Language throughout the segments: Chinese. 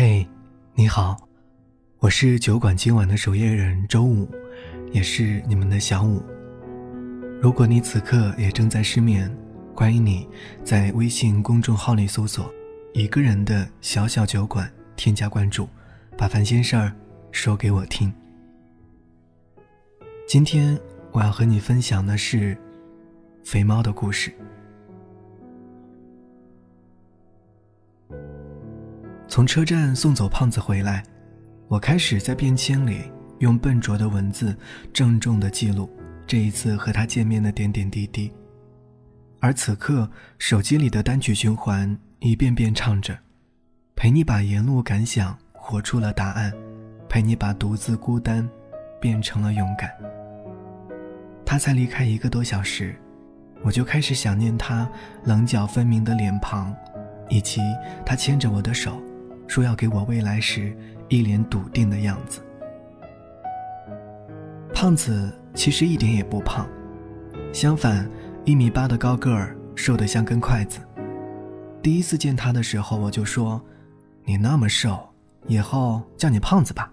嘿，你好，我是酒馆今晚的守夜人周五，也是你们的小五。如果你此刻也正在失眠，欢迎你在微信公众号里搜索“一个人的小小酒馆”，添加关注，把烦心事儿说给我听。今天我要和你分享的是肥猫的故事。从车站送走胖子回来，我开始在便签里用笨拙的文字郑重地记录这一次和他见面的点点滴滴。而此刻，手机里的单曲循环一遍遍唱着：“陪你把沿路感想活出了答案，陪你把独自孤单变成了勇敢。”他才离开一个多小时，我就开始想念他棱角分明的脸庞，以及他牵着我的手。说要给我未来时一脸笃定的样子。胖子其实一点也不胖，相反，一米八的高个儿，瘦得像根筷子。第一次见他的时候，我就说：“你那么瘦，以后叫你胖子吧。”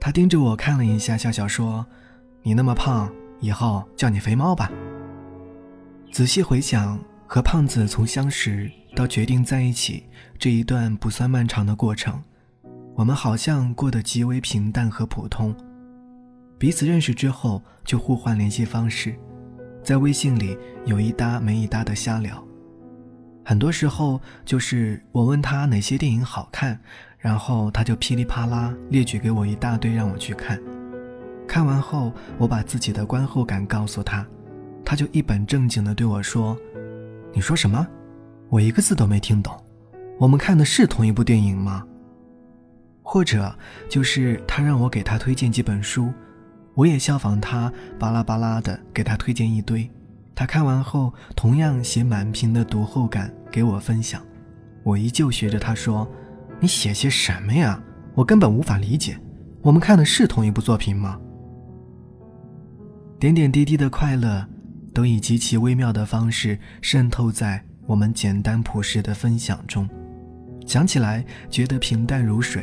他盯着我看了一下，笑笑说：“你那么胖，以后叫你肥猫吧。”仔细回想，和胖子从相识。到决定在一起这一段不算漫长的过程，我们好像过得极为平淡和普通。彼此认识之后就互换联系方式，在微信里有一搭没一搭的瞎聊。很多时候就是我问他哪些电影好看，然后他就噼里啪啦列举给我一大堆让我去看。看完后，我把自己的观后感告诉他，他就一本正经地对我说：“你说什么？”我一个字都没听懂，我们看的是同一部电影吗？或者就是他让我给他推荐几本书，我也效仿他巴拉巴拉的给他推荐一堆，他看完后同样写满屏的读后感给我分享，我依旧学着他说：“你写些什么呀？我根本无法理解。我们看的是同一部作品吗？”点点滴滴的快乐，都以极其微妙的方式渗透在。我们简单朴实的分享中，讲起来觉得平淡如水，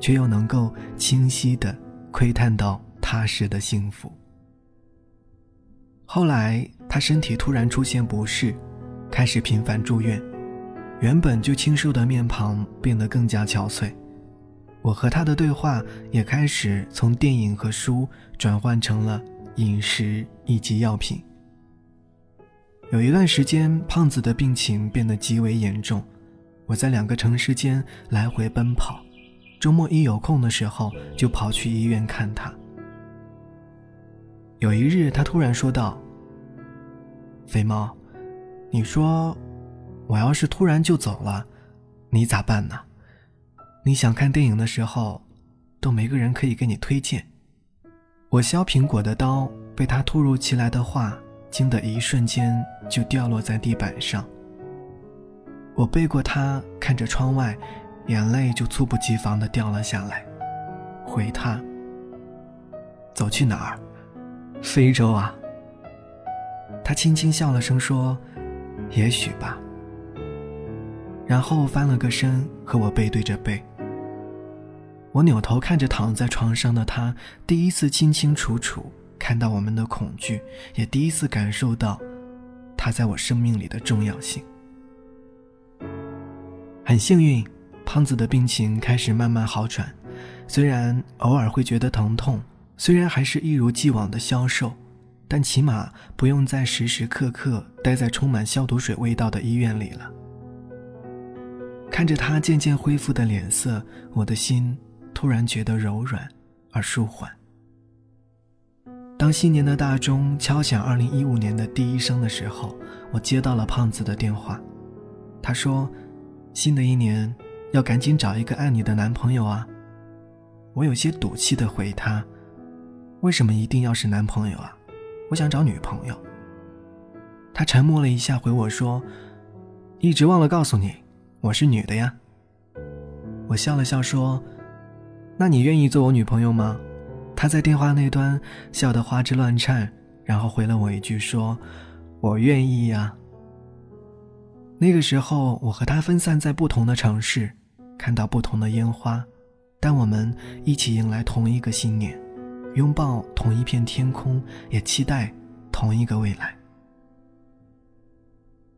却又能够清晰的窥探到踏实的幸福。后来他身体突然出现不适，开始频繁住院，原本就清瘦的面庞变得更加憔悴。我和他的对话也开始从电影和书转换成了饮食以及药品。有一段时间，胖子的病情变得极为严重，我在两个城市间来回奔跑，周末一有空的时候就跑去医院看他。有一日，他突然说道：“肥猫，你说，我要是突然就走了，你咋办呢？你想看电影的时候，都没个人可以给你推荐。”我削苹果的刀被他突如其来的话。惊的一瞬间就掉落在地板上。我背过他，看着窗外，眼泪就猝不及防的掉了下来。回他：“走去哪儿？非洲啊。”他轻轻笑了声说：“也许吧。”然后翻了个身，和我背对着背。我扭头看着躺在床上的他，第一次清清楚楚。看到我们的恐惧，也第一次感受到他在我生命里的重要性。很幸运，胖子的病情开始慢慢好转，虽然偶尔会觉得疼痛，虽然还是一如既往的消瘦，但起码不用再时时刻刻待在充满消毒水味道的医院里了。看着他渐渐恢复的脸色，我的心突然觉得柔软而舒缓。当新年的大钟敲响二零一五年的第一声的时候，我接到了胖子的电话。他说：“新的一年要赶紧找一个爱你的男朋友啊！”我有些赌气的回他：“为什么一定要是男朋友啊？我想找女朋友。”他沉默了一下，回我说：“一直忘了告诉你，我是女的呀。”我笑了笑说：“那你愿意做我女朋友吗？”他在电话那端笑得花枝乱颤，然后回了我一句说：“我愿意呀。”那个时候，我和他分散在不同的城市，看到不同的烟花，但我们一起迎来同一个新年，拥抱同一片天空，也期待同一个未来。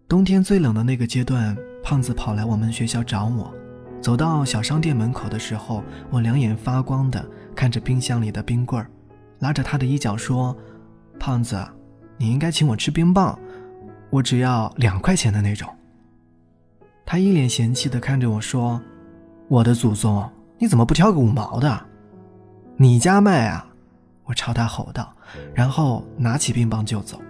冬天最冷的那个阶段，胖子跑来我们学校找我。走到小商店门口的时候，我两眼发光的看着冰箱里的冰棍儿，拉着他的衣角说：“胖子，你应该请我吃冰棒，我只要两块钱的那种。”他一脸嫌弃的看着我说：“我的祖宗，你怎么不挑个五毛的？你家卖啊！”我朝他吼道，然后拿起冰棒就走。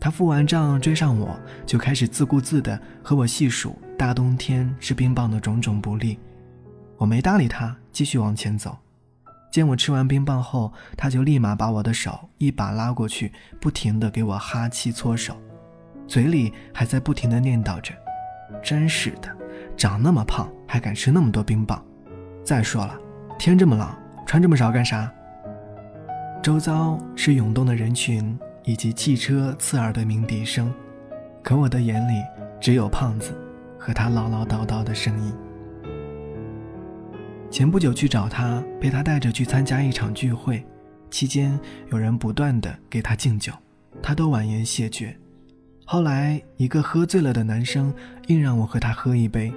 他付完账追上我，就开始自顾自地和我细数大冬天吃冰棒的种种不利。我没搭理他，继续往前走。见我吃完冰棒后，他就立马把我的手一把拉过去，不停地给我哈气搓手，嘴里还在不停地念叨着：“真是的，长那么胖还敢吃那么多冰棒。再说了，天这么冷，穿这么少干啥？”周遭是涌动的人群。以及汽车刺耳的鸣笛声，可我的眼里只有胖子和他唠唠叨叨的声音。前不久去找他，被他带着去参加一场聚会，期间有人不断的给他敬酒，他都婉言谢绝。后来一个喝醉了的男生硬让我和他喝一杯，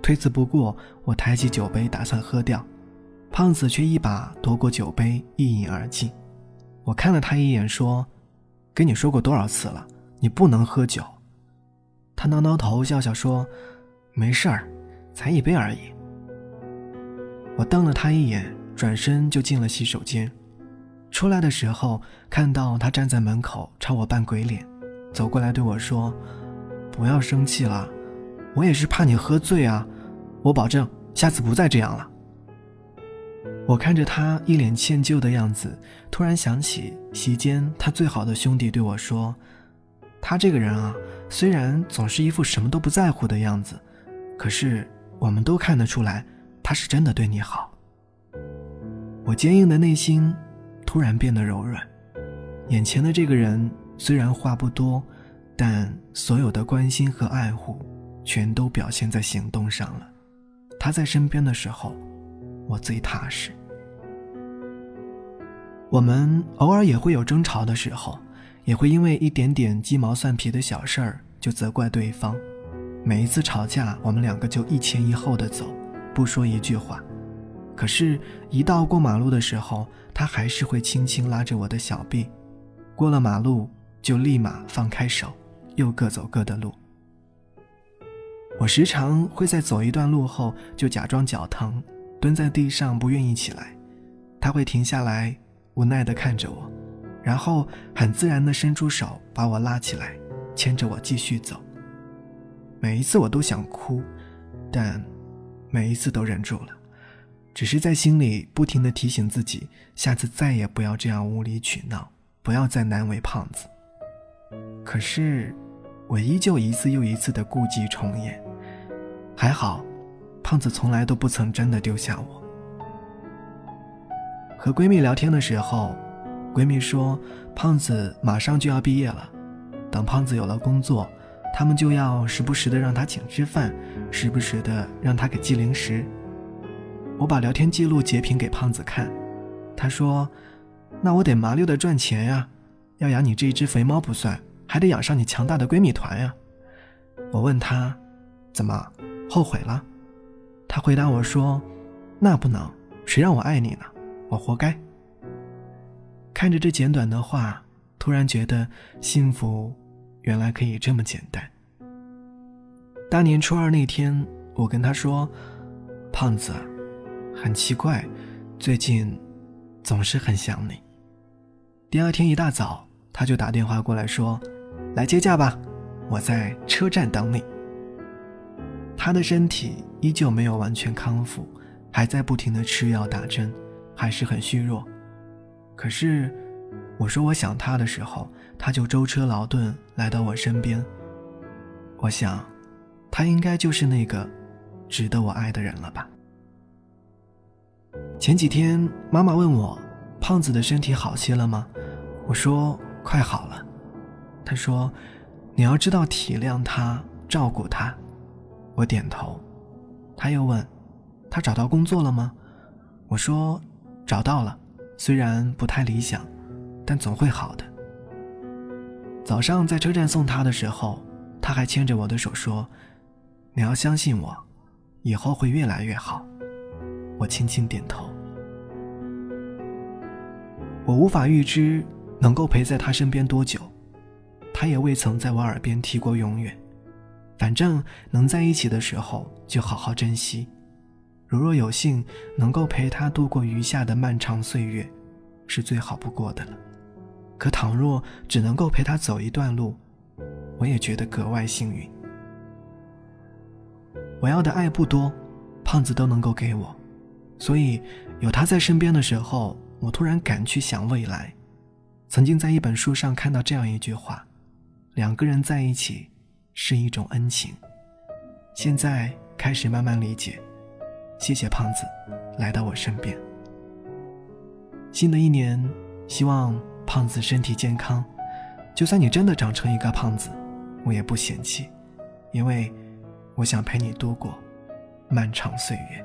推辞不过，我抬起酒杯打算喝掉，胖子却一把夺过酒杯一饮而尽。我看了他一眼说。跟你说过多少次了，你不能喝酒。他挠挠头，笑笑说：“没事儿，才一杯而已。”我瞪了他一眼，转身就进了洗手间。出来的时候，看到他站在门口朝我扮鬼脸，走过来对我说：“不要生气了，我也是怕你喝醉啊。我保证下次不再这样了。”我看着他一脸歉疚的样子，突然想起席间他最好的兄弟对我说：“他这个人啊，虽然总是一副什么都不在乎的样子，可是我们都看得出来，他是真的对你好。”我坚硬的内心突然变得柔软。眼前的这个人虽然话不多，但所有的关心和爱护，全都表现在行动上了。他在身边的时候。我最踏实。我们偶尔也会有争吵的时候，也会因为一点点鸡毛蒜皮的小事儿就责怪对方。每一次吵架，我们两个就一前一后的走，不说一句话。可是，一到过马路的时候，他还是会轻轻拉着我的小臂，过了马路就立马放开手，又各走各的路。我时常会在走一段路后就假装脚疼。蹲在地上不愿意起来，他会停下来，无奈地看着我，然后很自然地伸出手把我拉起来，牵着我继续走。每一次我都想哭，但每一次都忍住了，只是在心里不停地提醒自己，下次再也不要这样无理取闹，不要再难为胖子。可是，我依旧一次又一次的故伎重演。还好。胖子从来都不曾真的丢下我。和闺蜜聊天的时候，闺蜜说，胖子马上就要毕业了，等胖子有了工作，他们就要时不时的让他请吃饭，时不时的让他给寄零食。我把聊天记录截屏给胖子看，他说：“那我得麻溜的赚钱呀，要养你这一只肥猫不算，还得养上你强大的闺蜜团呀。”我问他：“怎么后悔了？”他回答我说：“那不能，谁让我爱你呢？我活该。”看着这简短的话，突然觉得幸福原来可以这么简单。大年初二那天，我跟他说：“胖子，很奇怪，最近总是很想你。”第二天一大早，他就打电话过来说：“来接驾吧，我在车站等你。”他的身体依旧没有完全康复，还在不停的吃药打针，还是很虚弱。可是，我说我想他的时候，他就舟车劳顿来到我身边。我想，他应该就是那个值得我爱的人了吧。前几天，妈妈问我，胖子的身体好些了吗？我说快好了。她说，你要知道体谅他，照顾他。我点头。他又问：“他找到工作了吗？”我说：“找到了，虽然不太理想，但总会好的。”早上在车站送他的时候，他还牵着我的手说：“你要相信我，以后会越来越好。”我轻轻点头。我无法预知能够陪在他身边多久，他也未曾在我耳边提过永远。反正能在一起的时候就好好珍惜。如若有幸能够陪他度过余下的漫长岁月，是最好不过的了。可倘若只能够陪他走一段路，我也觉得格外幸运。我要的爱不多，胖子都能够给我，所以有他在身边的时候，我突然敢去想未来。曾经在一本书上看到这样一句话：两个人在一起。是一种恩情，现在开始慢慢理解。谢谢胖子，来到我身边。新的一年，希望胖子身体健康。就算你真的长成一个胖子，我也不嫌弃，因为我想陪你度过漫长岁月。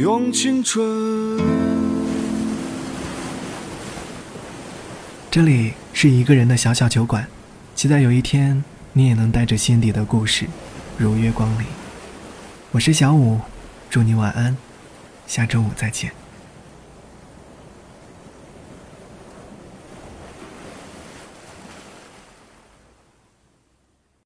用青春。这里是一个人的小小酒馆，期待有一天你也能带着心底的故事如约光临。我是小五，祝你晚安，下周五再见。